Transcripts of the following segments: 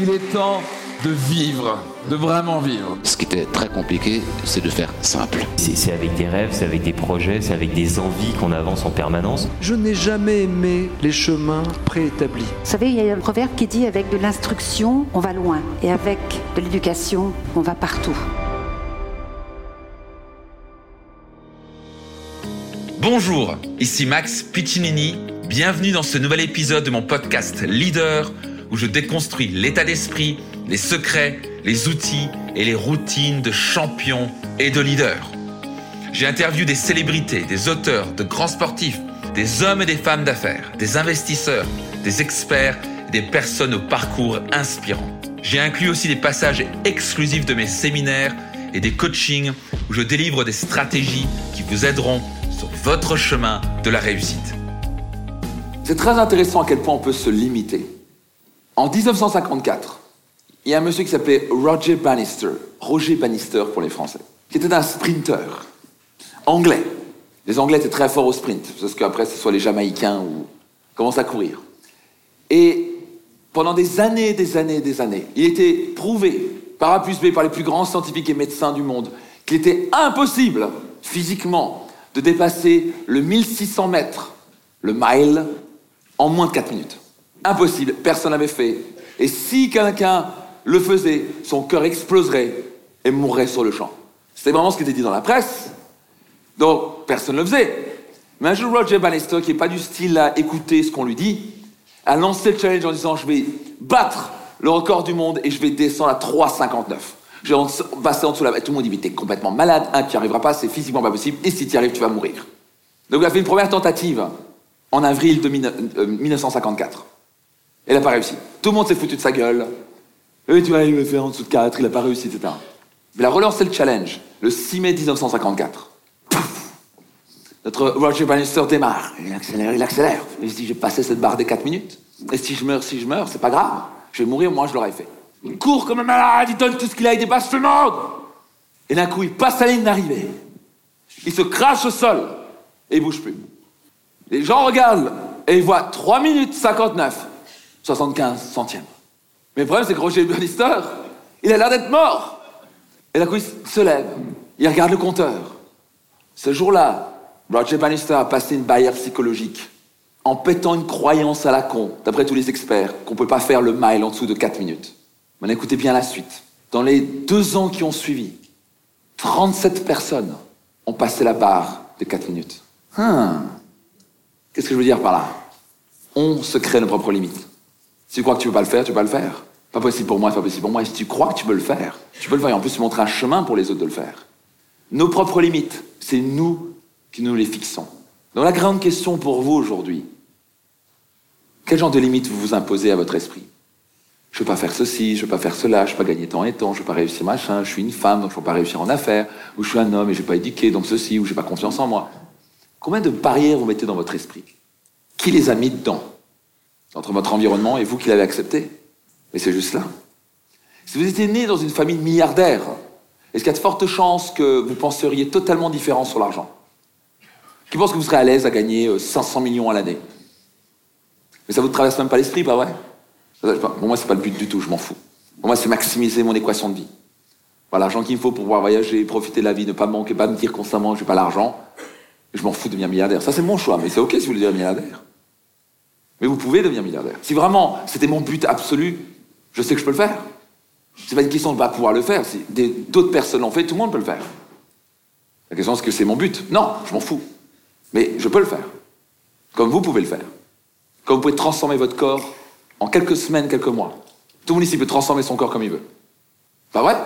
qu'il est temps de vivre, de vraiment vivre. Ce qui était très compliqué, c'est de faire simple. C'est avec des rêves, c'est avec des projets, c'est avec des envies qu'on avance en permanence. Je n'ai jamais aimé les chemins préétablis. Vous savez, il y a un proverbe qui dit avec de l'instruction, on va loin, et avec de l'éducation, on va partout. Bonjour, ici Max Piccinini. Bienvenue dans ce nouvel épisode de mon podcast Leader où je déconstruis l'état d'esprit, les secrets, les outils et les routines de champions et de leaders. J'ai interviewé des célébrités, des auteurs, de grands sportifs, des hommes et des femmes d'affaires, des investisseurs, des experts des personnes au parcours inspirant. J'ai inclus aussi des passages exclusifs de mes séminaires et des coachings où je délivre des stratégies qui vous aideront sur votre chemin de la réussite. C'est très intéressant à quel point on peut se limiter. En 1954, il y a un monsieur qui s'appelait Roger Bannister, Roger Bannister pour les Français, qui était un sprinter anglais. Les Anglais étaient très forts au sprint, parce qu'après, ce soit les Jamaïcains ou commencent à courir. Et pendant des années, des années, des années, il était prouvé par A plus B, par les plus grands scientifiques et médecins du monde, qu'il était impossible, physiquement, de dépasser le 1600 mètres, le mile, en moins de 4 minutes. Impossible, personne n'avait fait. Et si quelqu'un le faisait, son cœur exploserait et mourrait sur le champ. C'était vraiment ce qui était dit dans la presse. Donc, personne ne le faisait. Mais un jour, Roger Bannister, qui n'est pas du style à écouter ce qu'on lui dit, a lancé le challenge en disant Je vais battre le record du monde et je vais descendre à 3,59. Je vais passer en dessous de la. Tout le monde dit Mais t'es complètement malade, un, tu n'y arriveras pas, c'est physiquement pas possible, et si tu y arrives, tu vas mourir. Donc, il a fait une première tentative en avril de 1954. Il n'a pas réussi. Tout le monde s'est foutu de sa gueule. Et tu vois, il va faire en dessous de 4, il n'a pas réussi, etc. Mais il a relancé le challenge le 6 mai 1954. Notre Roger Bannister démarre. Il accélère, il accélère. Il se dit, j'ai passé cette barre des 4 minutes. Et si je meurs, si je meurs, c'est pas grave. Je vais mourir, moi je l'aurais fait. Il court comme un malade, il donne tout ce qu'il a, il dépasse le monde. Et d'un coup, il passe la ligne d'arrivée. Il se crache au sol et il bouge plus. Les gens regardent et ils voient 3 minutes 59. 75 centièmes. Mais le problème, c'est que Roger Bannister, il a l'air d'être mort. Et coup, il se lève, il regarde le compteur. Ce jour-là, Roger Bannister a passé une barrière psychologique en pétant une croyance à la con, d'après tous les experts, qu'on ne peut pas faire le mile en dessous de 4 minutes. Mais écoutez bien la suite. Dans les deux ans qui ont suivi, 37 personnes ont passé la barre de 4 minutes. Hum. Qu'est-ce que je veux dire par là? On se crée nos propres limites. Si tu crois que tu ne peux pas le faire, tu peux pas le faire. Pas possible pour moi, pas possible pour moi. Et si tu crois que tu peux le faire, tu peux le faire. Et en plus, tu montres un chemin pour les autres de le faire. Nos propres limites, c'est nous qui nous les fixons. Donc la grande question pour vous aujourd'hui, quel genre de limites vous vous imposez à votre esprit? Je ne veux pas faire ceci, je ne veux pas faire cela, je ne veux pas gagner tant et tant, je ne veux pas réussir machin, je suis une femme, donc je ne veux pas réussir en affaires, ou je suis un homme et je n'ai pas éduqué, donc ceci, ou je n'ai pas confiance en moi. Combien de barrières vous mettez dans votre esprit? Qui les a mis dedans? Entre votre environnement et vous qui l'avez accepté. Mais c'est juste là. Si vous étiez né dans une famille de milliardaires, est-ce qu'il y a de fortes chances que vous penseriez totalement différent sur l'argent? Qui pense que vous serez à l'aise à gagner 500 euh, millions à l'année? Mais ça vous traverse même pas l'esprit, pas vrai? Pour moi, c'est pas le but du tout, je m'en fous. Pour moi, c'est maximiser mon équation de vie. Voilà, l'argent qu'il me faut pour pouvoir voyager, profiter de la vie, ne pas manquer, pas me dire constamment que n'ai pas l'argent. Je m'en fous de devenir milliardaire. Ça, c'est mon choix, mais c'est ok si vous voulez devenir milliardaire. Mais vous pouvez devenir milliardaire. Si vraiment c'était mon but absolu, je sais que je peux le faire. C'est pas une question de pas pouvoir le faire. Si d'autres personnes l'ont fait, tout le monde peut le faire. La question est-ce que c'est mon but? Non, je m'en fous. Mais je peux le faire. Comme vous pouvez le faire. Comme vous pouvez transformer votre corps en quelques semaines, quelques mois. Tout le monde ici peut transformer son corps comme il veut. Pas vrai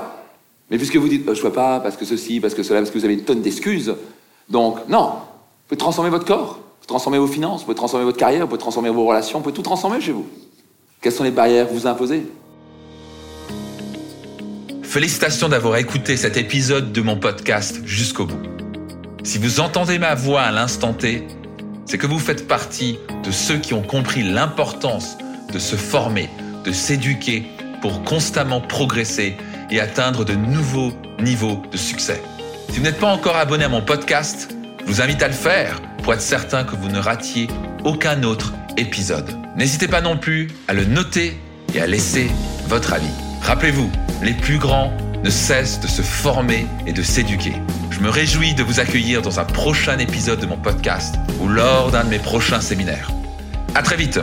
Mais puisque vous dites, bah, je ne peux pas, parce que ceci, parce que cela, parce que vous avez une tonne d'excuses, donc non, vous pouvez transformer votre corps pouvez transformer vos finances, vous pouvez transformer votre carrière, vous pouvez transformer vos relations, vous pouvez tout transformer chez vous. Quelles sont les barrières que vous imposez Félicitations d'avoir écouté cet épisode de mon podcast jusqu'au bout. Si vous entendez ma voix à l'instant T, c'est que vous faites partie de ceux qui ont compris l'importance de se former, de s'éduquer pour constamment progresser et atteindre de nouveaux niveaux de succès. Si vous n'êtes pas encore abonné à mon podcast, je vous invite à le faire pour être certain que vous ne ratiez aucun autre épisode. N'hésitez pas non plus à le noter et à laisser votre avis. Rappelez-vous, les plus grands ne cessent de se former et de s'éduquer. Je me réjouis de vous accueillir dans un prochain épisode de mon podcast ou lors d'un de mes prochains séminaires. À très vite